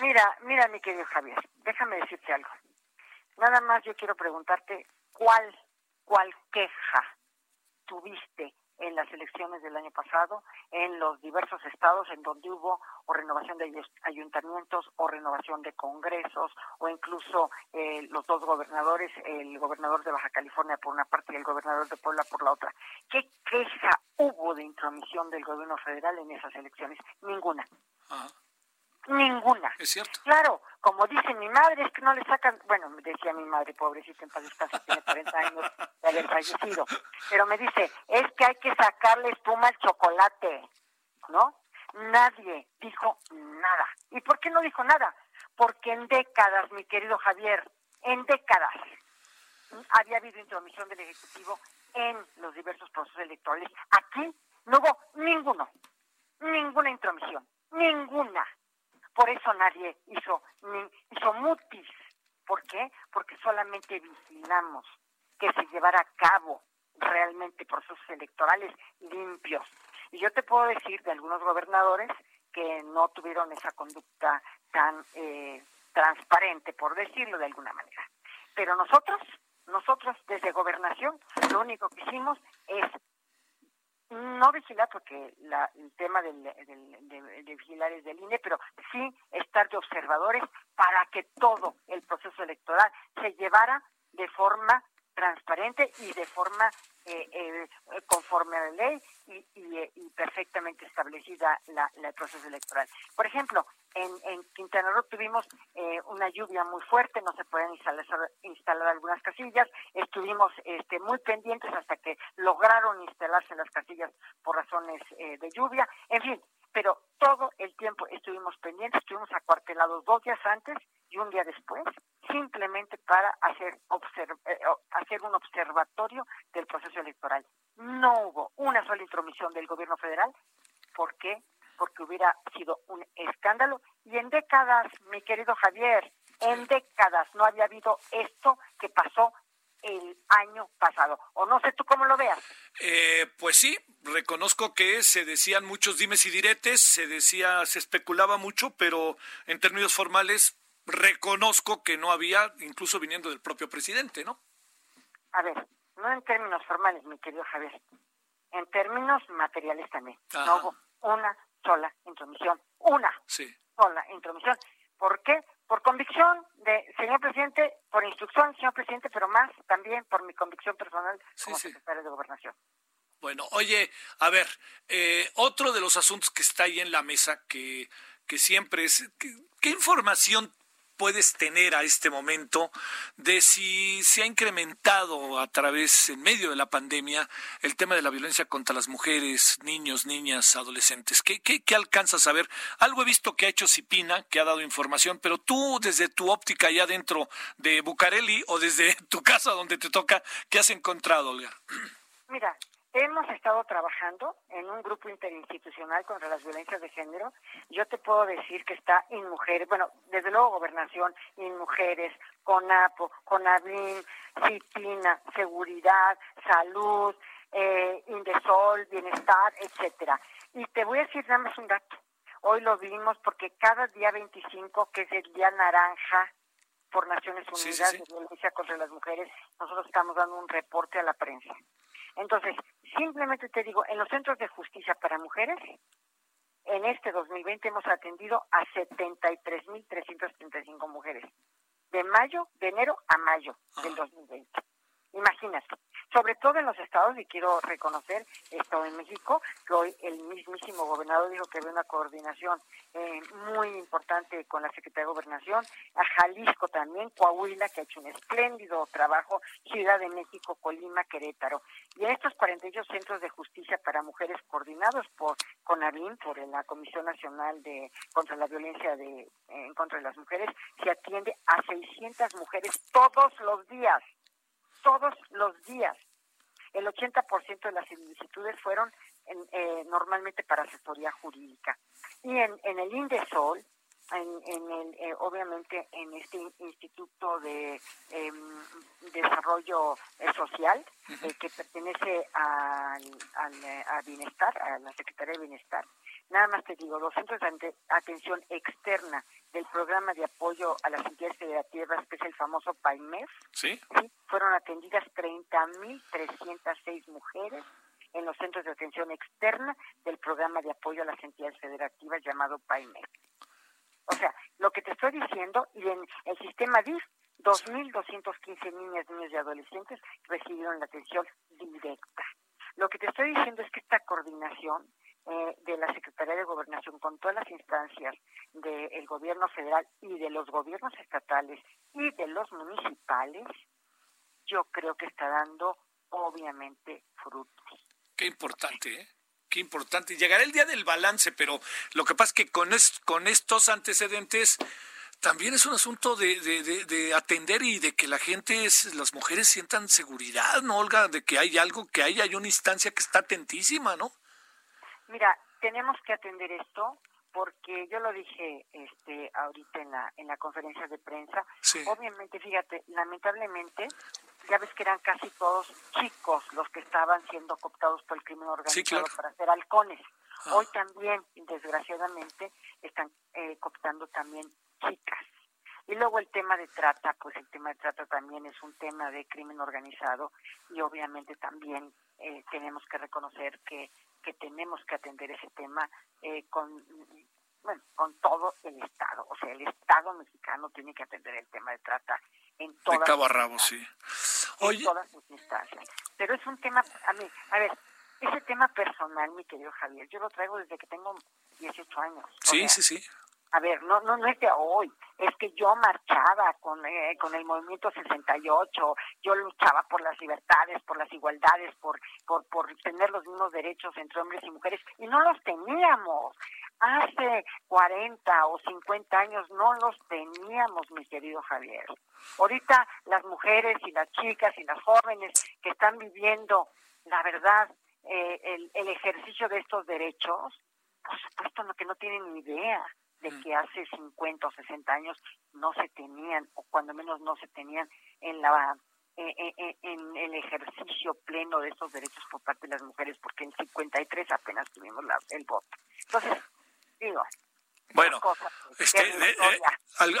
mira, mira, mi querido Javier, déjame decirte algo. Nada más yo quiero preguntarte cuál, cuál queja tuviste en las elecciones del año pasado, en los diversos estados en donde hubo o renovación de ayuntamientos o renovación de congresos o incluso eh, los dos gobernadores, el gobernador de Baja California por una parte y el gobernador de Puebla por la otra. ¿Qué queja hubo de intromisión del gobierno federal en esas elecciones? Ninguna. Ninguna. Es cierto. Claro, como dice mi madre, es que no le sacan, bueno, me decía mi madre, pobrecita, en paz descanse, tiene 40 años de haber fallecido, pero me dice, es que hay que sacarle espuma al chocolate, ¿no? Nadie dijo nada. ¿Y por qué no dijo nada? Porque en décadas, mi querido Javier, en décadas, había habido intromisión del Ejecutivo en los diversos procesos electorales. Aquí no hubo ninguno, ninguna intromisión, ninguna. Por eso nadie hizo, ni, hizo mutis. ¿Por qué? Porque solamente vigilamos que se llevara a cabo realmente procesos electorales limpios. Y yo te puedo decir de algunos gobernadores que no tuvieron esa conducta tan eh, transparente, por decirlo de alguna manera. Pero nosotros, nosotros desde gobernación, lo único que hicimos es no vigilar porque la, el tema del, de, vigilar es del INE, pero sí estar de observadores para que todo el proceso electoral se llevara de forma transparente y de forma eh, eh, conforme a la ley y, y, perfectamente establecida la, el proceso electoral. Por ejemplo, en, Quintana Roo tuvimos eh, una lluvia muy fuerte, no se pueden instalar, instalar algunas casillas, estuvimos este, muy pendientes hasta que lograron instalarse las casillas por razones de lluvia, en fin, pero todo el tiempo estuvimos pendientes, estuvimos acuartelados dos días antes y un día después, simplemente para hacer, eh, hacer un observatorio del proceso electoral. No hubo una sola intromisión del gobierno federal. ¿Por qué? Porque hubiera sido un escándalo. Y en décadas, mi querido Javier, en décadas no había habido esto que pasó el año pasado. O no sé tú cómo lo veas. Eh, pues sí, reconozco que se decían muchos dimes y diretes, se decía, se especulaba mucho, pero en términos formales reconozco que no había, incluso viniendo del propio presidente, ¿no? A ver, no en términos formales, mi querido Javier, en términos materiales también. No hubo una sola intromisión, una sola intromisión. ¿Por qué? Por convicción de señor presidente, por instrucción señor presidente, pero más también por mi convicción personal como secretario de Gobernación. Bueno, oye, a ver, eh, otro de los asuntos que está ahí en la mesa que, que siempre es, ¿qué información puedes tener a este momento de si se ha incrementado a través, en medio de la pandemia, el tema de la violencia contra las mujeres, niños, niñas, adolescentes? ¿Qué, qué, qué alcanzas a ver? Algo he visto que ha hecho Cipina, que ha dado información, pero tú desde tu óptica allá dentro de Bucareli o desde tu casa donde te toca, ¿qué has encontrado, Olga? Mira, Hemos estado trabajando en un grupo interinstitucional contra las violencias de género. Yo te puedo decir que está en mujeres, bueno, desde luego gobernación, en mujeres, CONAPO, CONAVIN, CITINA, seguridad, salud, eh, Indesol, bienestar, etcétera. Y te voy a decir nada más un dato. Hoy lo vimos porque cada día 25, que es el día naranja por Naciones Unidas de violencia contra las mujeres, nosotros estamos dando un reporte a la prensa. Entonces, simplemente te digo, en los centros de justicia para mujeres, en este 2020 hemos atendido a 73.335 mujeres. De mayo, de enero a mayo del 2020. Imagínate, sobre todo en los estados, y quiero reconocer esto en México, que hoy el mismísimo gobernador dijo que había una coordinación eh, muy importante con la Secretaría de Gobernación, a Jalisco también, Coahuila, que ha hecho un espléndido trabajo, Ciudad de México, Colima, Querétaro. Y en estos 48 centros de justicia para mujeres coordinados por CONAVIM, por la Comisión Nacional de contra la Violencia de, en contra de las Mujeres, se atiende a 600 mujeres todos los días todos los días. El 80% de las solicitudes fueron eh, normalmente para asesoría jurídica. Y en, en el INDESOL, en, en el, eh, obviamente en este Instituto de em, Desarrollo eh, Social, que pertenece al, al, Bienestar, a la Secretaría de Bienestar, Nada más te digo, los centros de atención externa del programa de apoyo a las entidades federativas, que es el famoso PAIMEF, ¿Sí? fueron atendidas 30.306 mujeres en los centros de atención externa del programa de apoyo a las entidades federativas llamado PAIMEF. O sea, lo que te estoy diciendo, y en el sistema DIF, 2.215 niñas, niños y adolescentes recibieron la atención directa. Lo que te estoy diciendo es que esta coordinación eh, de la Secretaría de Gobernación con todas las instancias del gobierno federal y de los gobiernos estatales y de los municipales, yo creo que está dando obviamente frutos. Qué importante, ¿eh? Qué importante. Llegará el día del balance, pero lo que pasa es que con, con estos antecedentes también es un asunto de, de, de, atender y de que la gente, las mujeres sientan seguridad, ¿no, Olga? De que hay algo, que hay, hay una instancia que está atentísima, ¿no? Mira, tenemos que atender esto porque yo lo dije este ahorita en la en la conferencia de prensa. Obviamente, fíjate, lamentablemente ya ves que eran casi todos chicos los que estaban siendo cooptados por el crimen organizado para ser halcones. Ah. Hoy también, desgraciadamente, están eh, cooptando también chicas. Y luego el tema de trata, pues el tema de trata también es un tema de crimen organizado y obviamente también eh, tenemos que reconocer que que tenemos que atender ese tema eh, con bueno, con todo el Estado. O sea, el Estado mexicano tiene que atender el tema de trata en todas, de sí. en todas sus instancias. Pero es un tema, a mí, a ver, ese tema personal, mi querido Javier, yo lo traigo desde que tengo 18 años. Sí, sí, sí a ver, no, no, no es de hoy, es que yo marchaba con, eh, con el movimiento 68, yo luchaba por las libertades, por las igualdades, por, por, por tener los mismos derechos entre hombres y mujeres, y no los teníamos. Hace 40 o 50 años no los teníamos, mi querido Javier. Ahorita las mujeres y las chicas y las jóvenes que están viviendo, la verdad, eh, el, el ejercicio de estos derechos, por supuesto no, que no tienen ni idea de que hace 50 o 60 años no se tenían, o cuando menos no se tenían en la eh, eh, eh, en el ejercicio pleno de estos derechos por parte de las mujeres, porque en 53 apenas tuvimos la, el voto. Entonces, digo, bueno, este,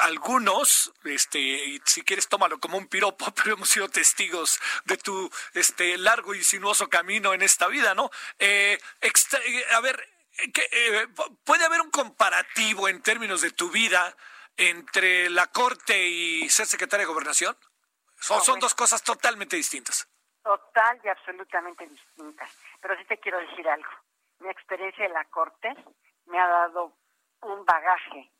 algunos, este, y si quieres tómalo como un piropo, pero hemos sido testigos de tu este largo y sinuoso camino en esta vida, ¿no? a ver, eh, ¿Puede haber un comparativo en términos de tu vida entre la Corte y ser secretaria de Gobernación? Son, son dos cosas totalmente distintas. Total y absolutamente distintas. Pero sí te quiero decir algo. Mi experiencia en la Corte me ha dado un bagaje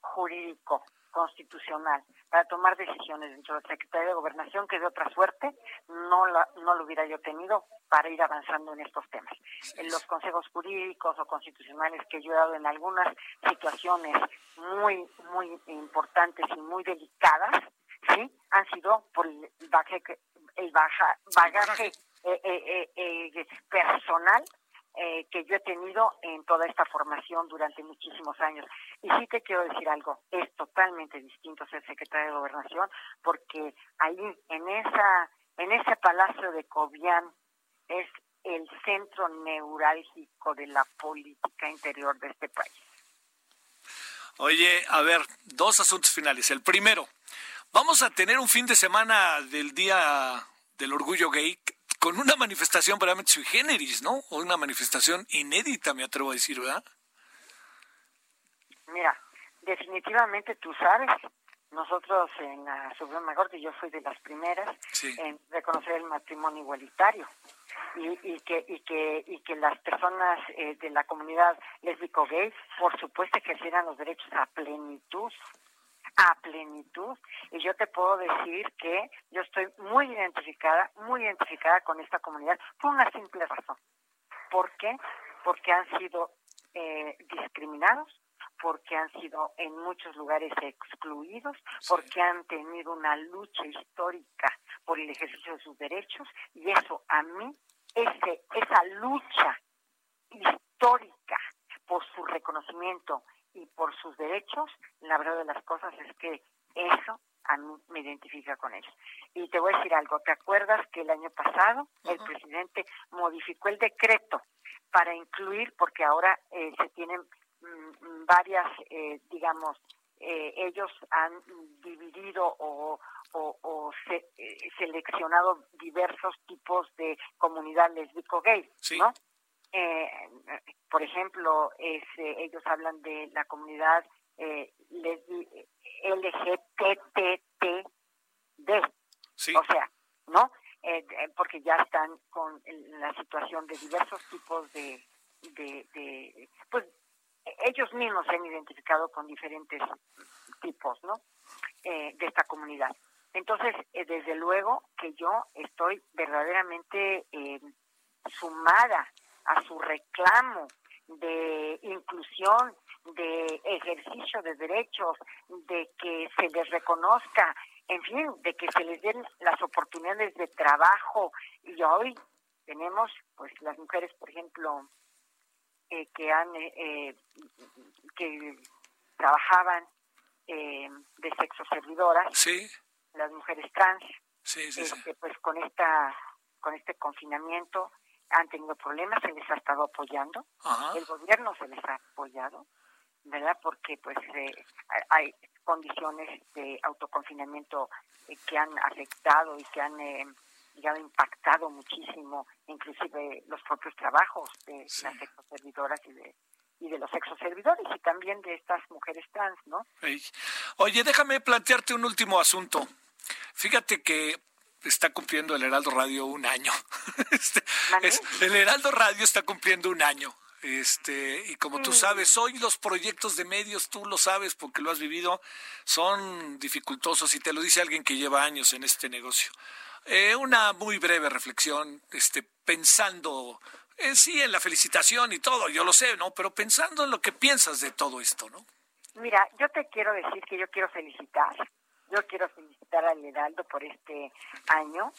jurídico constitucional para tomar decisiones dentro de la Secretaría de Gobernación que de otra suerte no, la, no lo hubiera yo tenido para ir avanzando en estos temas. En los consejos jurídicos o constitucionales que yo he dado en algunas situaciones muy, muy importantes y muy delicadas, ¿sí? Han sido por el bagaje, el baja, bagaje eh, eh, personal que yo he tenido en toda esta formación durante muchísimos años. Y sí te quiero decir algo, es totalmente distinto ser secretario de Gobernación porque ahí en esa en ese palacio de Cobian es el centro neurálgico de la política interior de este país. Oye, a ver, dos asuntos finales. El primero, vamos a tener un fin de semana del Día del Orgullo Gay con una manifestación verdaderamente sui generis, ¿no? O una manifestación inédita, me atrevo a decir, ¿verdad? Mira, definitivamente tú sabes nosotros en la Suprema Corte, yo fui de las primeras en reconocer el matrimonio igualitario y, que y que y que las personas eh, de la comunidad lésbico gay, por supuesto, ejercieran los derechos a plenitud a plenitud y yo te puedo decir que yo estoy muy identificada, muy identificada con esta comunidad por una simple razón. ¿Por qué? Porque han sido eh, discriminados, porque han sido en muchos lugares excluidos, porque han tenido una lucha histórica por el ejercicio de sus derechos y eso a mí, ese, esa lucha histórica por su reconocimiento y por sus derechos, la verdad de las cosas es que eso a mí me identifica con ellos. Y te voy a decir algo, ¿te acuerdas que el año pasado el presidente modificó el decreto para incluir, porque ahora eh, se tienen Mm, varias, eh, digamos, eh, ellos han dividido o, o, eh, seleccionado diversos tipos de comunidad lésbico-gay, ¿no? Por ejemplo, es, ellos hablan de la comunidad eh, LGBTTD, o sea, ¿no? porque ya están con la situación de diversos tipos de, de, de pues ellos mismos se han identificado con diferentes tipos, ¿no? Eh, de esta comunidad. Entonces, eh, desde luego que yo estoy verdaderamente eh, sumada a su reclamo de inclusión, de ejercicio de derechos, de que se les reconozca, en fin, de que se les den las oportunidades de trabajo. Y hoy tenemos, pues, las mujeres, por ejemplo, eh, que han eh, eh, que trabajaban de sexo servidoras las mujeres trans este, pues con esta con este confinamiento han tenido problemas se les ha estado apoyando. El gobierno se les ha apoyado verdad porque pues hay condiciones de autoconfinamiento que han afectado y que han y ha impactado muchísimo inclusive los propios trabajos de las sexoservidoras y de y de los sexoservidores y también de estas mujeres trans, ¿no? Oye, déjame plantearte un último asunto. Fíjate que está cumpliendo el Heraldo Radio un año. Este, el Heraldo Radio está cumpliendo un año. Este, y como tú mm. sabes, hoy los proyectos de medios, tú lo sabes porque lo has vivido, son dificultosos y te lo dice alguien que lleva años en este negocio. Eh, una muy breve reflexión, este, pensando en sí en la felicitación y todo, yo lo sé, ¿no? Pero pensando en lo que piensas de todo esto, ¿no? Mira, yo te quiero decir que yo quiero felicitar, yo quiero felicitar al Heraldo por este año.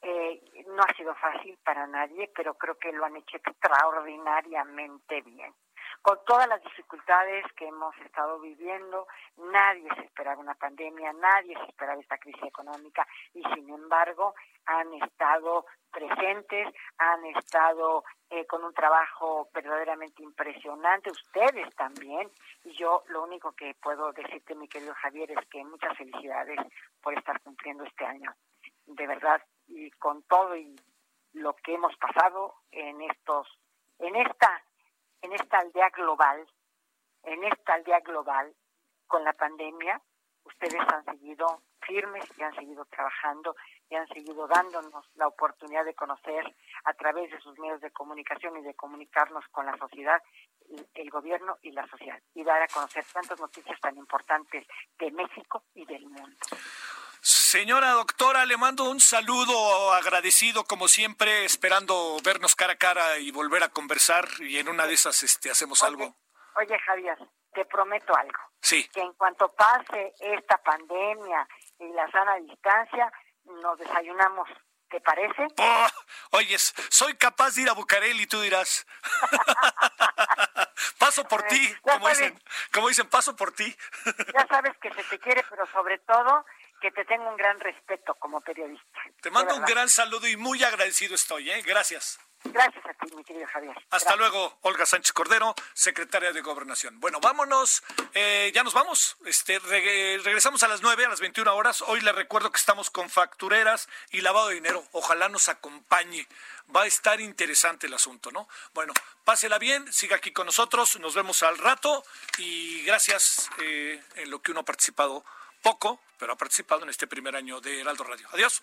Eh, no ha sido fácil para nadie, pero creo que lo han hecho extraordinariamente bien con todas las dificultades que hemos estado viviendo, nadie se esperaba una pandemia, nadie se esperaba esta crisis económica y sin embargo han estado presentes, han estado eh, con un trabajo verdaderamente impresionante, ustedes también, y yo lo único que puedo decirte, mi querido Javier, es que muchas felicidades por estar cumpliendo este año, de verdad, y con todo y lo que hemos pasado en estos, en esta en esta aldea global, en esta aldea global, con la pandemia, ustedes han seguido firmes y han seguido trabajando y han seguido dándonos la oportunidad de conocer a través de sus medios de comunicación y de comunicarnos con la sociedad, el gobierno y la sociedad, y dar a conocer tantas noticias tan importantes de México y del mundo. Señora doctora, le mando un saludo agradecido como siempre, esperando vernos cara a cara y volver a conversar y en una de esas este hacemos algo. Oye, Javier, te prometo algo. Sí. Que en cuanto pase esta pandemia y la sana distancia, nos desayunamos ¿Te parece? Oh, oyes, soy capaz de ir a Bucareli, tú dirás. paso por ti, como dicen, como dicen, paso por ti. ya sabes que se te quiere, pero sobre todo que te tengo un gran respeto como periodista. Te mando un gran saludo y muy agradecido estoy, ¿eh? Gracias. Gracias a ti, mi querido Javier. Hasta luego, Olga Sánchez Cordero, secretaria de Gobernación. Bueno, vámonos, eh, ya nos vamos. Este, regresamos a las 9, a las 21 horas. Hoy les recuerdo que estamos con factureras y lavado de dinero. Ojalá nos acompañe. Va a estar interesante el asunto, ¿no? Bueno, pásela bien, siga aquí con nosotros. Nos vemos al rato y gracias eh, en lo que uno ha participado poco, pero ha participado en este primer año de Heraldo Radio. Adiós.